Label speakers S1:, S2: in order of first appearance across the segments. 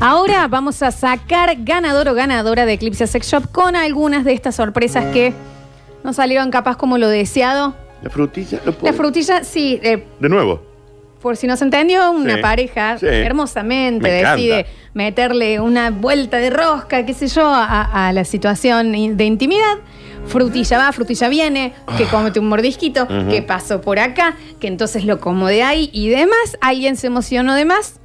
S1: Ahora vamos a sacar ganador o ganadora de Eclipse Sex Shop con algunas de estas sorpresas que no salieron capaz como lo deseado.
S2: La frutilla, lo
S1: La
S2: puedo-
S1: frutilla, sí, eh,
S2: De nuevo.
S1: por si no se entendió, una
S2: Sí,
S1: pareja
S2: sí.
S1: hermosamente
S2: Me encanta.
S1: decide meterle una vuelta de rosca, qué sé yo, a, a la situación in- de intimidad. Frutilla va, frutilla viene, que
S2: Ah.
S1: comete un mordisquito, que pasó por acá, que entonces lo como de ahí y demás. Alguien se emocionó de más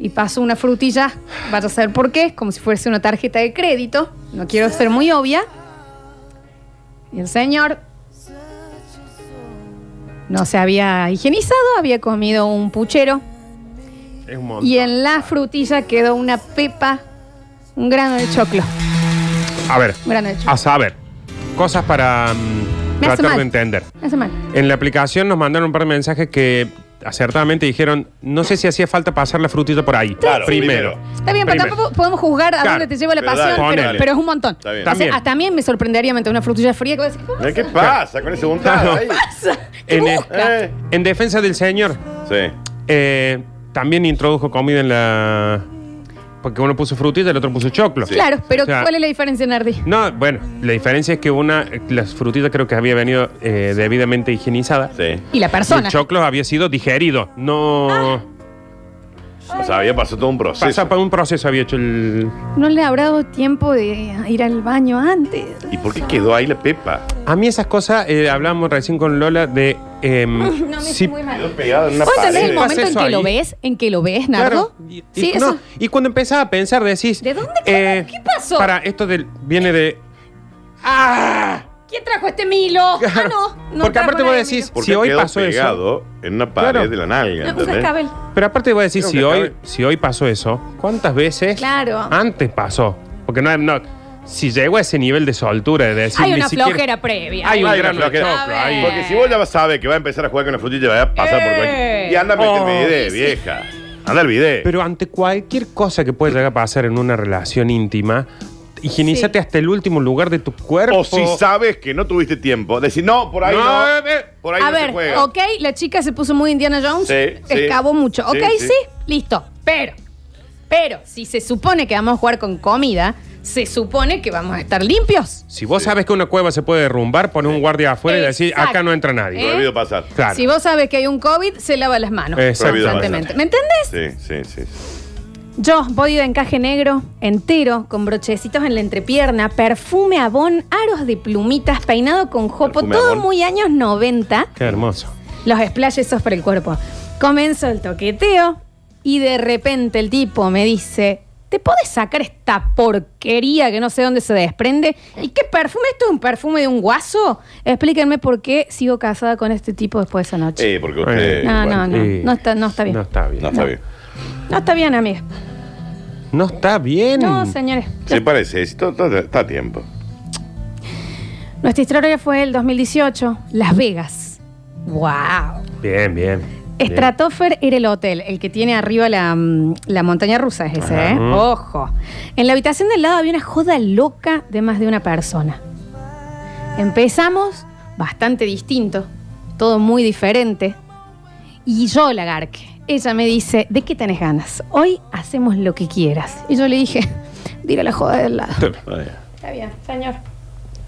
S1: y pasó una frutilla, vaya a saber por qué, como si fuese una tarjeta de crédito. No quiero ser muy obvia. Y el señor no se había higienizado, había comido un puchero
S3: Es un montón.
S1: y en la frutilla quedó una pepa, un grano de choclo.
S3: A ver,
S1: Un grano de choclo.
S3: a saber. Cosas para mm, tratar
S1: mal.
S3: de entender.
S1: Me hace mal.
S3: En la aplicación nos mandaron un par de mensajes que acertadamente dijeron, no sé si hacía falta pasar la frutilla por ahí.
S2: Claro,
S3: primero.
S2: primero.
S1: Está bien, pero
S3: Primero.
S1: tampoco podemos juzgar a
S3: Claro,
S1: dónde te lleva la
S2: pero
S1: pasión,
S2: dale,
S1: pero,
S3: ponele.
S1: pero es un montón.
S2: Está bien.
S1: O sea,
S3: También.
S1: hasta a mí me sorprendería meter una frutilla fría que voy a decir, ¿qué
S2: ¿Qué pasa con ese untado ahí?
S1: pasa? ¿Qué
S3: En,
S1: busca?
S2: Eh.
S3: en defensa del señor,
S2: Sí.
S3: eh, también introdujo comida en la... Porque uno puso frutilla y el otro puso choclo.
S2: Sí.
S1: Claro, pero
S3: O sea,
S1: ¿cuál es la diferencia, Nardi?
S3: No, bueno, la diferencia es que una, las frutillas creo que había venido eh, debidamente higienizada.
S2: Sí.
S1: Y la
S3: Y
S1: persona.
S3: el choclo había sido digerido. No.
S2: O sea, había pasado todo un proceso.
S3: Pasa por un proceso, había hecho el.
S1: No le habrá dado tiempo de ir al baño antes.
S2: ¿Y por qué quedó ahí la pepa?
S3: A mí esas cosas, eh, hablábamos recién con Lola de. Em,
S1: No, me hizo muy mal. ¿Vos entendés el momento en
S3: eso
S1: que
S3: ahí.
S1: lo ves? ¿En que lo ves, Nardo?
S3: Claro. Y, y-
S1: sí,
S3: no,
S1: eso.
S3: y cuando empezaba a pensar, decís.
S1: ¿De dónde? ¿Qué pasó?
S3: Para, esto del, viene de. ¡Ah!
S1: ¿Quién trajo este Milo? Ah,
S3: Claro.
S1: no. no
S3: Porque aparte vos decís, si hoy pasó eso.
S2: pegado en una pared
S3: Claro.
S2: de la nalga.
S3: Pero aparte voy a decir,
S2: Creo
S3: si hoy, si hoy pasó eso, ¿cuántas veces
S1: Claro.
S3: antes pasó? Porque no, no. Si llegó a ese nivel de soltura de decir.
S1: Hay
S3: ni
S1: una
S3: siquiera-
S1: flojera previa.
S3: Hay un
S2: Hay una
S3: grano de
S2: flojera.
S3: choclo
S1: A
S3: ahí.
S1: ver.
S2: Porque si vos ya sabes que va a empezar a jugar con la frutilla, va a pasar por
S1: Eh.
S2: cualquier... Y anda, mete
S3: Oh,
S2: el bidet,
S1: sí.
S2: vieja. Anda el bidet.
S3: Pero ante cualquier cosa que pueda llegar a pasar en una relación íntima, higienízate
S1: Sí.
S3: hasta el último lugar de tu cuerpo.
S2: O si sabes que no tuviste tiempo, decir, no, por ahí no.
S3: No, eh, eh.
S2: Por ahí
S1: A
S2: no se
S1: ver,
S2: juega.
S1: ok, la chica se puso muy Indiana Jones,
S2: Sí, sí.
S1: excavó mucho.
S2: Sí,
S1: Ok, sí,
S2: sí.
S1: listo. Pero, pero, si se supone que vamos a jugar con comida, se supone que vamos a estar limpios.
S3: Si vos sabes que una cueva se puede derrumbar, pones un guardia afuera y decís,
S1: Exacto.
S3: acá no entra nadie.
S1: ¿Eh?
S2: Prohibido pasar.
S3: Claro.
S1: Si vos sabes que hay un COVID, se lava las manos
S3: Exacto.
S1: constantemente. ¿Me entendés?
S2: Sí, sí, sí.
S1: Yo, body de encaje negro, entero, con brochecitos en la entrepierna, perfume abón, aros de plumitas, peinado con jopo,
S2: Perfume
S1: todo muy años 90.
S3: Qué hermoso.
S1: Los splashes esos para el cuerpo. Comenzó el toqueteo y de repente el tipo me dice, ¿te podés sacar esta porquería que no sé dónde se desprende? ¿Y qué perfume? ¿Esto es un perfume de un guaso? Explíquenme por qué sigo casada con este tipo después de esa noche.
S2: Eh, porque usted...
S1: no,
S2: bueno,
S1: no, no,
S3: Sí.
S1: no está, no está bien.
S3: No
S1: No,
S3: está bien.
S2: No está bien.
S1: está bien, amiga.
S3: No está bien.
S1: No, señores.
S2: Se parece, todo- está a tiempo.
S1: Nuestra historia fue el 2018, Las Vegas. ¡Wow!
S3: Bien, bien.
S1: Stratofer era el hotel, el que tiene arriba la, mm, la montaña rusa es ese,
S3: Ajá.
S1: ¿eh? Ojo. En la habitación del lado había una joda loca de más de una persona. Empezamos bastante distinto, todo muy diferente. Y yo la garque. Ella me dice, ¿de qué tenés ganas? Hoy hacemos lo que quieras. Y yo le dije, dile la joda del lado.
S2: Está bien,
S1: señor.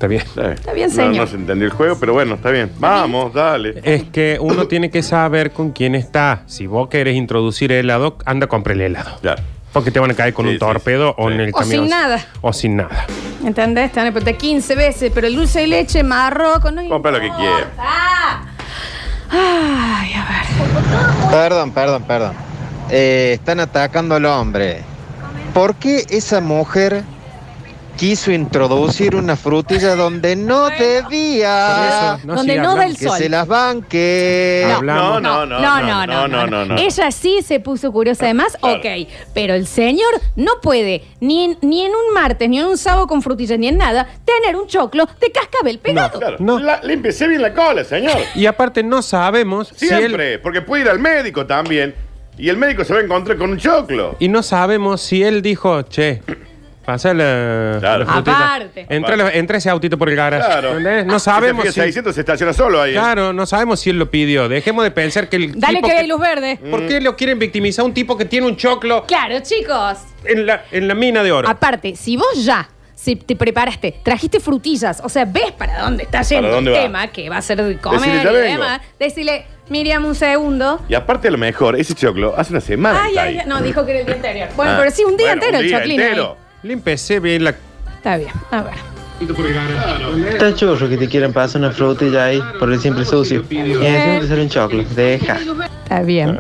S3: Está bien.
S2: Está bien,
S1: Está bien,
S2: No-
S1: señor.
S2: No, se entendió el juego, pero bueno, está bien. Vamos, dale.
S3: Es que uno tiene que saber con quién está. Si vos querés introducir helado, anda compra el helado.
S2: Ya.
S3: Porque te van a caer con
S2: Sí,
S3: un
S2: sí,
S3: torpedo
S2: sí.
S3: o en el
S1: O
S3: camión.
S1: sin nada.
S3: O sin nada.
S1: ¿Entendés? Te van a preguntar 15 veces, pero el dulce de leche, marroco, no
S2: Compra lo que
S1: importa.
S2: quiera.
S1: Ay, a ver.
S4: Perdón, perdón, perdón. Eh, están atacando al hombre. ¿Por qué esa mujer quiso introducir una frutilla donde no debía?
S3: Por eso,
S1: Donde
S3: sí,
S1: no da el
S4: que
S1: sol.
S4: se las banque.
S1: No.
S2: No, no,
S1: no, no, no, no,
S2: no, no.
S1: Ella sí se puso curiosa además,
S2: Claro.
S1: ok. Pero el señor no puede, ni en, ni en un martes, ni en un sábado con frutillas, ni en nada, tener un choclo de cascabel pegado.
S2: Claro.
S3: No.
S2: La- límpiese bien la cola, señor.
S3: Y aparte no sabemos si él...
S2: Siempre. Porque puede ir al médico también. Y el médico se va a encontrar con un choclo.
S3: Y no sabemos si él dijo, che, Pasa la,
S2: Claro.
S3: la frutita.
S1: Aparte.
S3: Entra, entra ese autito por el garage.
S2: Claro.
S3: ¿entendés? No
S2: Si
S3: sabemos si...
S2: 600 se estaciona solo ahí. ¿eh?
S3: Claro, no sabemos si él lo pidió. Dejemos de pensar que el
S1: Dale
S3: tipo
S1: que hay luz verde.
S3: ¿Por qué lo quieren victimizar a un tipo que tiene un choclo
S1: Claro, chicos.
S3: en la, en la mina de oro?
S1: Aparte, si vos ya si te preparaste, trajiste frutillas, o sea, ves para dónde está yendo
S2: ¿Para dónde
S1: el
S2: va?
S1: tema, que va a ser de comer
S2: Decile,
S1: y
S2: vengo.
S1: demás, decirle, Miriam, un segundo.
S2: Y aparte, a lo mejor, ese choclo hace una semana.
S1: Ay,
S2: está
S1: ay,
S2: ahí.
S1: ay, no, dijo que era el día anterior. Bueno,
S2: Ah,
S1: pero sí, un día
S2: bueno,
S1: entero
S2: un
S1: el
S2: día
S1: choclín. ahí.
S2: entero.
S3: Le empecé bien la...
S1: Está bien, a ver.
S5: Está churro que te quieren pasar una frutilla ahí por el siempre sucio. Y encima te sale un choclo. Deja.
S1: Está bien.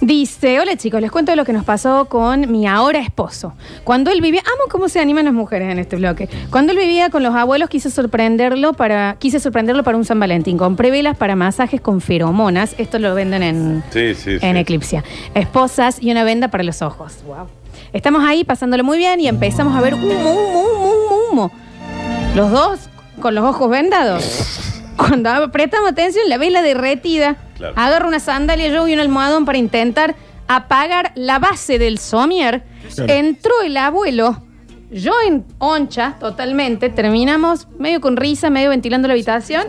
S1: Dice, hola chicos, les cuento lo que nos pasó con mi ahora esposo. Cuando él vivía, amo cómo se animan las mujeres en este bloque. Cuando él vivía con los abuelos quise sorprenderlo para, quise sorprenderlo para un San Valentín. Compré velas para masajes con feromonas. Esto lo venden en,
S2: Sí, sí, sí.
S1: en Eclipsia. Esposas y una venda para los ojos. Wow. Estamos ahí pasándolo muy bien y empezamos a ver humo, humo, humo, humo, humo. Los dos con los ojos vendados. Cuando prestamos atención, la vela derretida.
S2: Claro.
S1: Agarro una sandalia yo y un almohadón para intentar apagar la base del somier. Entró el abuelo. Yo en oncha totalmente. Terminamos medio con risa, medio ventilando la habitación.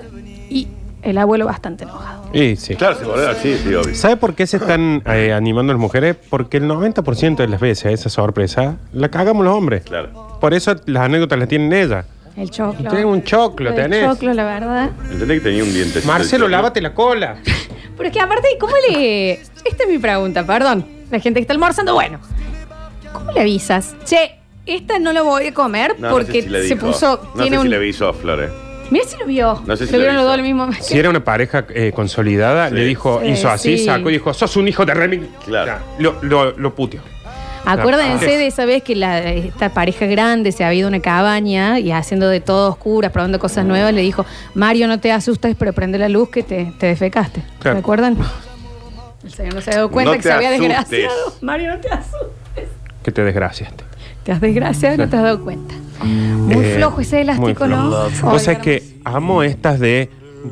S1: Y el abuelo bastante enojado.
S3: Y sí.
S2: Claro, se volvió así, sí, obvio.
S3: ¿Sabe por qué se están eh, animando las mujeres? Porque el 90% de las veces esa sorpresa la cagamos los hombres.
S2: Claro.
S3: Por eso las anécdotas las tienen ellas.
S1: El choclo.
S3: Tenés un choclo,
S1: El
S3: tenés.
S1: choclo, la verdad.
S2: Entendés que tenía un diente.
S3: Marcelo, lávate la cola.
S1: Pero es que aparte, ¿cómo le...? Esta es mi pregunta, perdón. La gente que está almorzando, bueno. ¿Cómo le avisas? Che, esta no la voy a comer
S2: No, no
S1: porque
S2: sé si le
S1: se
S2: dijo.
S1: puso...
S2: No
S1: tiene
S2: sé
S1: un...
S2: si le avisó a Flores.
S1: Mira si lo vio.
S2: No sé si
S1: lo
S2: lo
S1: vieron los
S2: hizo.
S1: dos al mismo
S3: Si era una pareja eh, consolidada,
S2: Sí.
S3: le dijo,
S1: Sí,
S3: hizo así,
S1: sí.
S3: sacó y dijo, sos un hijo de Remy.
S2: Claro.
S3: Lo, lo, lo puteó.
S1: Acuérdense
S3: Ah.
S1: de esa vez que la, esta pareja grande se había ido a una cabaña y haciendo de todo oscuras, probando cosas nuevas, le dijo, Mario, no te asustes, pero prende la luz que te, te defecaste.
S3: Claro.
S1: ¿Se acuerdan? El señor no se dio cuenta
S2: No
S1: que
S2: te
S1: se había
S2: asustes.
S1: desgraciado. Mario, no te asustes.
S3: Que te desgraciaste.
S1: Te has desgraciado y no te has dado cuenta. Muy
S3: Eh,
S1: flojo ese elástico, ¿no?
S3: flojo. Vos sabés que amo estas de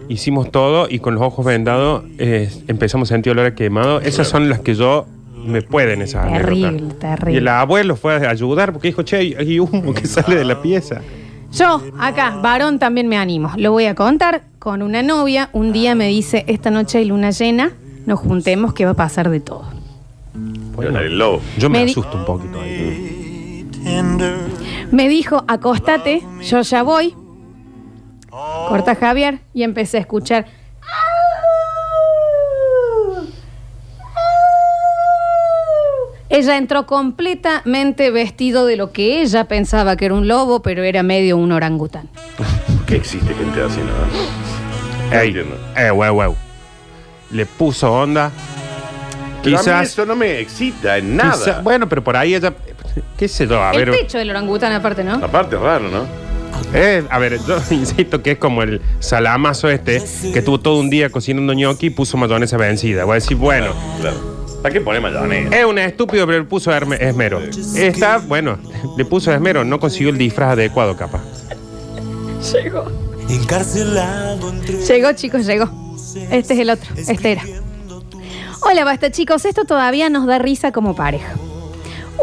S3: hicimos todo y con los ojos vendados eh, empezamos a sentir olor a quemado. Esas son las que yo me pueden esas
S1: Terrible,
S3: anécdotas.
S1: terrible.
S3: Y el abuelo fue a ayudar porque dijo, che, hay- humo que sale de la pieza.
S1: Yo, acá, varón, también me animo. Lo voy a contar con una novia. Un día me dice, esta noche hay luna llena, nos juntemos que va a pasar de todo.
S2: Bueno, el lobo.
S3: Yo me,
S1: Me
S3: asusto un poquito ahí.
S1: Me dijo, acostate, yo ya voy. Corta Javier y empecé a escuchar. Ella entró completamente vestido de lo que ella pensaba que era un lobo, pero era medio un orangután.
S2: ¿Por qué existe gente así, no?
S3: Ey, eh, huevo, huevo. Le puso onda.
S2: Pero a mí
S3: Quizás.
S2: eso no me excita en nada.
S3: quizás- bueno, pero por ahí ella. ¿Qué sé yo? A
S1: El
S3: ver.
S1: pecho del orangután aparte, ¿no?
S2: Aparte es raro, ¿no?
S3: Eh, a ver, yo insisto que es como el salamazo este que tuvo todo un día cocinando ñoqui y puso mayonesa vencida. Voy a decir, bueno,
S2: Claro. ¿Para qué pone mayonesa?
S3: es un estúpido, pero le puso herme- esmero. Esta, bueno, le puso esmero, no consiguió el disfraz adecuado, capaz.
S1: Llegó.
S6: Encarcelado entre
S1: Llegó, chicos, llegó. Este es el otro. Este era. Hola, basta, chicos. Esto todavía nos da risa como pareja.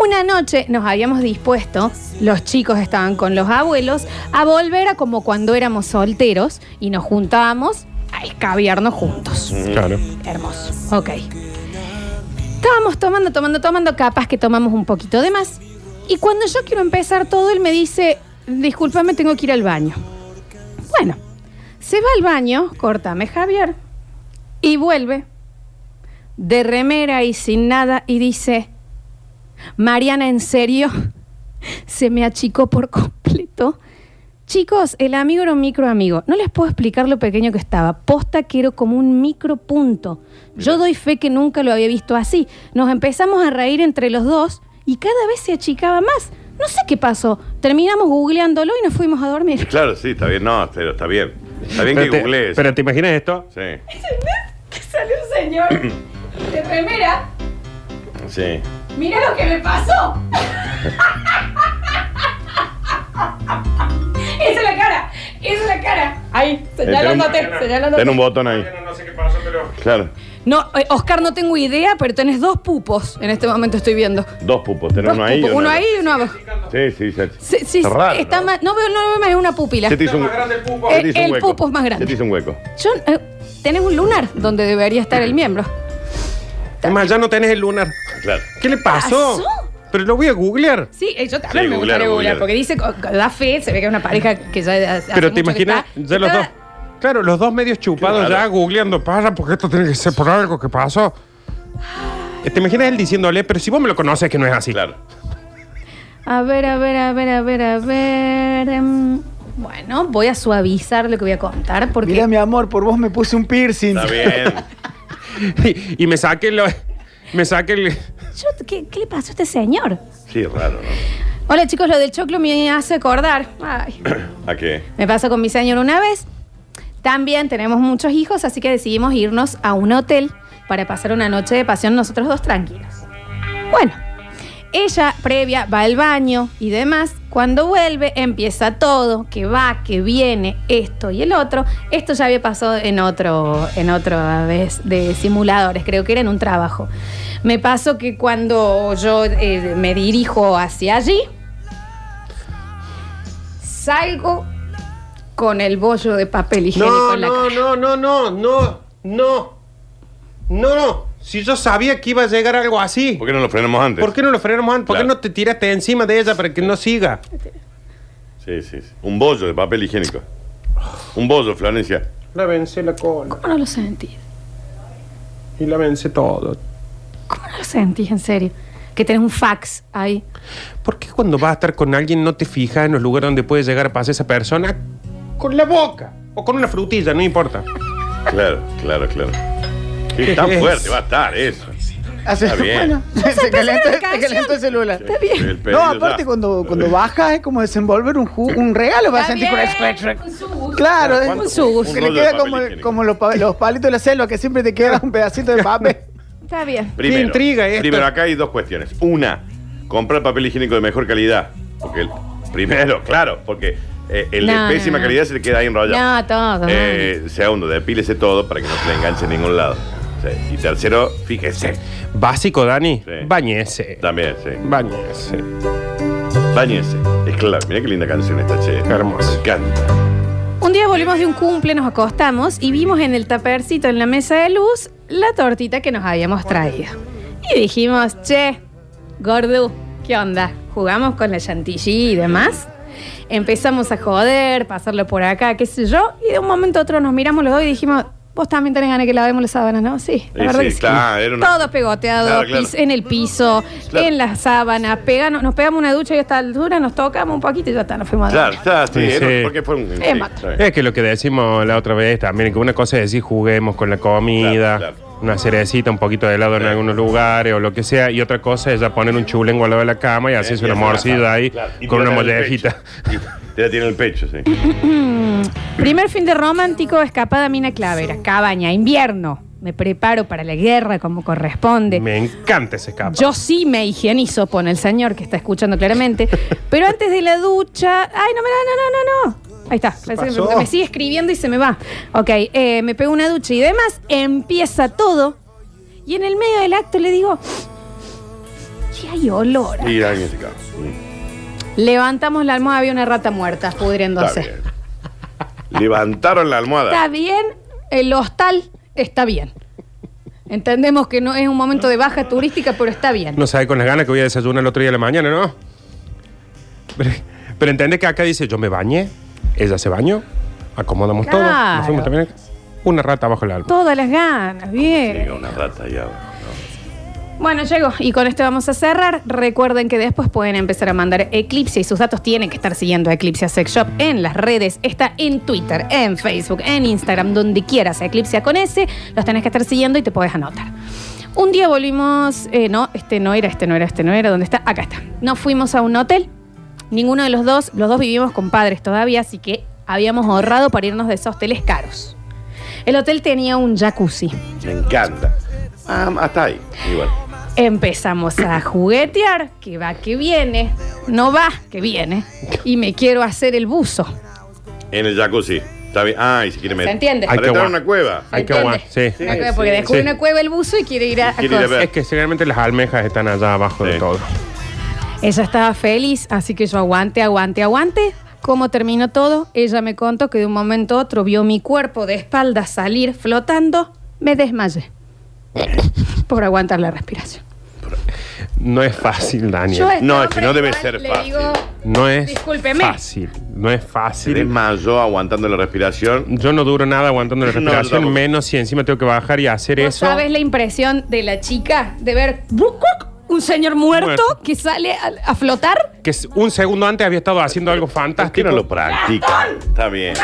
S1: Una noche nos habíamos dispuesto, los chicos estaban con los abuelos, a volver a como cuando éramos solteros y nos juntábamos a escabiarnos juntos.
S3: Claro.
S1: Hermoso. Ok. Estábamos tomando, tomando, tomando, capaz que tomamos un poquito de más. Y cuando yo quiero empezar todo, él me dice, discúlpame, tengo que ir al baño. Bueno, se va al baño, córtame Javier, y vuelve de remera y sin nada y dice, Mariana, ¿en serio? Se me achicó por completo. Chicos, el amigo era un micro amigo. No les puedo explicar lo pequeño que estaba. Posta que era como un micro punto. Yo doy fe que nunca lo había visto así. Nos empezamos a reír entre los dos y cada vez se achicaba más. No sé qué pasó. Terminamos googleándolo y nos fuimos a dormir.
S2: Claro, sí, está bien. No, pero está bien. Está bien que
S3: te,
S2: googlees.
S3: pero te imaginas esto?
S2: Sí,
S1: Que salió un señor de remera.
S2: sí.
S1: Mira lo que me pasó. Esa es la cara. Esa es la cara. Ahí, señalándote,
S2: Ten un-
S1: señalándote.
S2: Ten un botón ahí.
S3: No sé qué pasó, pero.
S2: Claro.
S1: No, eh, Oscar, no tengo idea, pero tenés dos pupos en este momento, estoy viendo.
S7: Dos pupos, tenés
S1: Dos
S7: uno ahí. y
S1: uno ahí y uno abajo.
S7: Sí, sí, sí.
S1: Sí, sí,
S7: Está raro,
S1: está
S7: ¿no?
S1: más- no veo, no veo más, es una pupila.
S7: Se te hizo un,
S1: Eh,
S7: se te hizo un
S1: el
S7: hueco.
S1: pupo es más grande.
S7: Se te hizo un hueco.
S1: Yo, eh, tenés un lunar donde debería estar el miembro.
S3: Es más, ya no tenés el lunar.
S7: Claro.
S3: ¿Qué le pasó?
S1: ¿Pasó?
S3: Pero lo voy a googlear.
S1: Sí, eh, yo también
S7: Sí,
S1: me gustaría googlear,
S7: googlear.
S1: porque dice, co- da fe, se ve que es una pareja que ya hace
S3: Pero te
S1: mucho que
S3: imaginas,
S1: está-
S3: ya los
S1: está-
S3: dos. Claro, los dos medios chupados
S7: Qué raro.
S3: ya googleando, para, porque esto tiene que ser por algo que pasó. Eh, ¿Te imaginas él diciéndole, pero si vos me lo conoces que no es así?
S7: Claro.
S1: A ver, a ver, a ver, a ver, a ver. em, bueno, voy a suavizar lo que voy a contar porque
S8: Mira, mi amor, por vos me puse un piercing.
S7: Está bien.
S3: y, y me saque lo, me saque el.
S1: Yo- ¿qué, qué le pasó a este señor?
S7: Sí, raro, ¿no?
S1: Hola chicos, lo del choclo me hace acordar. Ay,
S7: ¿A qué?
S1: me pasó con mi señor una vez. También tenemos muchos hijos, así que decidimos irnos a un hotel para pasar una noche de pasión nosotros dos tranquilos. Bueno, ella previa va al baño y demás. Cuando vuelve empieza todo, que va, que viene, esto y el otro. Esto ya había pasado en otro, en otra vez de simuladores, creo que era en un trabajo. Me pasó que cuando yo eh, me dirijo hacia allí, salgo con el bollo de papel higiénico
S3: No,
S1: en la
S3: no,
S1: cara.
S3: no, no, no, no, no, no. Si yo sabía que iba a llegar algo así,
S7: ¿Por qué no lo frenamos antes?
S3: ¿por qué no lo frenamos antes? ¿Por qué
S7: Claro.
S3: no te tiraste encima de ella para que no siga?
S7: Sí, sí, sí. Un bollo de papel higiénico. Un bollo, Florencia.
S3: La vencé la cola
S1: ¿Cómo no lo sentís?
S3: y la vencé todo.
S1: ¿Cómo no lo sentís, en serio? Que tenés un fax ahí.
S3: ¿Por qué cuando vas a estar con alguien no te fijas en los lugares donde puede llegar a pasar esa persona con la boca o con una frutilla? No importa.
S7: Claro, claro, claro. Tan
S3: Es-
S7: fuerte va a estar eso.
S8: Hace-
S7: Está bien.
S8: Bueno, se
S1: empezó
S8: calentó,
S1: la
S8: se calentó el celular.
S1: Está bien.
S7: El
S8: No, aparte cuando, cuando bajas es como desenvolver un, ju- un regalo, vas a sentir con el. Claro.
S1: Un sugus.
S8: Que le queda como, como los, los palitos de la selva, que siempre te queda un pedacito de papel.
S1: Está bien.
S7: Primero,
S3: Qué intriga esto.
S7: Primero, acá hay dos cuestiones. Una, comprar papel higiénico de mejor calidad. Porque el, primero, claro, porque eh, el
S1: No,
S7: de pésima
S1: no, no.
S7: calidad se le queda ahí enrollado.
S1: No, todo.
S7: Eh, segundo, depílese todo para que no se le enganche en ningún lado. Sí. Y tercero, fíjese.
S3: Básico, Dani.
S7: Sí.
S3: Bañese.
S7: También, sí.
S3: Bañese.
S7: Báñese. Es claro. Mira qué linda canción esta, che.
S3: Qué hermoso.
S7: Me encanta.
S1: Un día volvimos de un cumple, nos acostamos y vimos en el tapercito en la mesa de luz la tortita que nos habíamos traído. Y dijimos, che, gordo, ¿qué onda? Jugamos con la chantilly y demás. Empezamos a joder, pasarlo por acá, qué sé yo. Y de un momento a otro nos miramos los dos y dijimos, vos también tenés ganas que lavemos las sábanas, ¿no? Sí, la
S7: Sí,
S1: verdad
S7: sí,
S1: que sí.
S7: claro, era una-
S1: Todo pegoteado,
S7: Claro, claro.
S1: pis- en el piso,
S7: Claro.
S1: en las sábanas, pegamos, nos pegamos una ducha y a esta altura nos tocamos un poquito y ya está, nos fuimos a
S7: Claro,
S1: dormir.
S7: está, sí.
S3: Sí,
S7: era-
S3: sí.
S7: Porque fue un. sí,
S1: Es mato.
S7: está bien.
S3: Es que lo que decimos la otra vez también, que una cosa es decir juguemos con la comida,
S7: Claro, claro.
S3: Una cerecita, un poquito de helado en algunos lugares o lo que sea, y otra cosa es ya poner un chulengo al lado de la cama y hacerse una morcilla ahí
S7: claro, y
S3: con una
S7: el
S3: mollejita.
S7: Y Te la tiene en el pecho, sí.
S1: Primer fin de romántico, escapada a Mina Clavera, cabaña, invierno. Me preparo para la guerra como corresponde.
S3: Me encanta ese escape.
S1: Yo sí me higienizo, pone el señor que está escuchando claramente. Pero antes de la ducha. Ay, no me no, no, no, no. Ahí está. Parece que me, me sigue escribiendo y se me va. Ok, eh, me pego una ducha y demás. Empieza todo. Y en el medio del acto le digo. ¿Qué hay olor? acá?".
S7: Y alguien se.
S1: Levantamos la almohada, había una rata muerta
S7: Está
S1: pudriéndose.
S7: bien. Levantaron la almohada.
S1: Está bien, el hostal está bien. Entendemos que no es un momento de baja turística, pero está bien.
S3: No sabe con las ganas que voy a desayunar el otro día de la mañana, ¿no? Pero, pero entendés que acá dice, yo me bañé, ella se bañó, acomodamos todo,
S1: Claro.
S3: nos fuimos también. Una rata bajo el alma.
S1: Todas las ganas, bien.
S7: Llega una rata y ahora.
S1: Bueno, llegó. Y con esto vamos a cerrar. Recuerden que después pueden empezar a mandar Eclipse y sus datos tienen que estar siguiendo a Eclipse Sex Shop en las redes. Está en Twitter, en Facebook, en Instagram, donde quieras. Eclipse con S. Los tenés que estar siguiendo y te podés anotar. Un día volvimos. eh, no, este no era, este no era, este no era. ¿Dónde está? Acá está. Nos fuimos a un hotel. Ninguno de los dos, los dos vivimos con padres todavía, así que habíamos ahorrado para irnos de esos hoteles caros. El hotel tenía un jacuzzi.
S7: Me encanta. Ah, hasta ahí. Igual.
S1: Empezamos a juguetear, que va, que viene, no va, que viene, y me quiero hacer el buzo.
S7: En el jacuzzi.
S2: Está bien. Ah, y se quiere meter.
S1: entiende?
S2: Para
S3: Hay que
S2: entrar a una cueva.
S3: Hay que
S1: ¿Entiende?
S3: aguantar. Sí.
S2: Sí.
S1: Una cueva, porque descubre
S3: sí.
S1: una cueva el buzo y quiere ir a, a
S2: Quiere ir a
S1: cosas.
S2: ver.
S3: Es que seguramente las almejas están allá abajo de todo.
S1: Ella estaba feliz, así que yo aguante, aguante, aguante. ¿Cómo terminó todo? Ella me contó que de un momento a otro vio mi cuerpo de espaldas salir flotando. Me desmayé. Por aguantar la respiración.
S3: No es fácil, Daniel.
S1: Yo
S2: No, es que no debe ser fácil.
S1: digo,
S3: No es
S1: Discúlpeme.
S3: fácil. No es
S2: Se
S3: fácil.
S2: desmayó aguantando la respiración.
S3: Yo no duro nada aguantando la
S2: No,
S3: respiración, menos si encima tengo que bajar y hacer
S1: ¿Vos
S3: eso.
S1: sabes la impresión de la chica de ver. Un señor muerto,
S3: Muerto.
S1: que sale a, a flotar?
S3: Que un segundo antes había estado haciendo algo
S2: ¿Por qué
S3: fantástico.
S2: no lo practica? Está bien.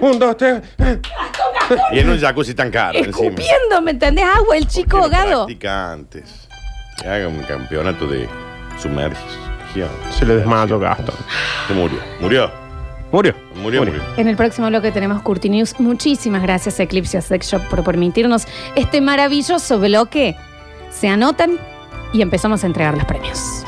S3: Un, dos, tres.
S2: Y en un jacuzzi tan caro encima.
S1: Escupiendo, ¿me entendés? Agua, el chico
S2: ¿Por qué no
S1: ahogado.
S2: practica antes. Que haga un campeonato de sumergión.
S3: Se le desmayó Gastón.
S2: Se murió. Murió.
S3: Murió.
S2: Murió, murió.
S1: En el próximo bloque tenemos Curti News. Muchísimas gracias Eclipse Sex Shop por permitirnos este maravilloso bloque. Se anotan y empezamos a entregar los premios.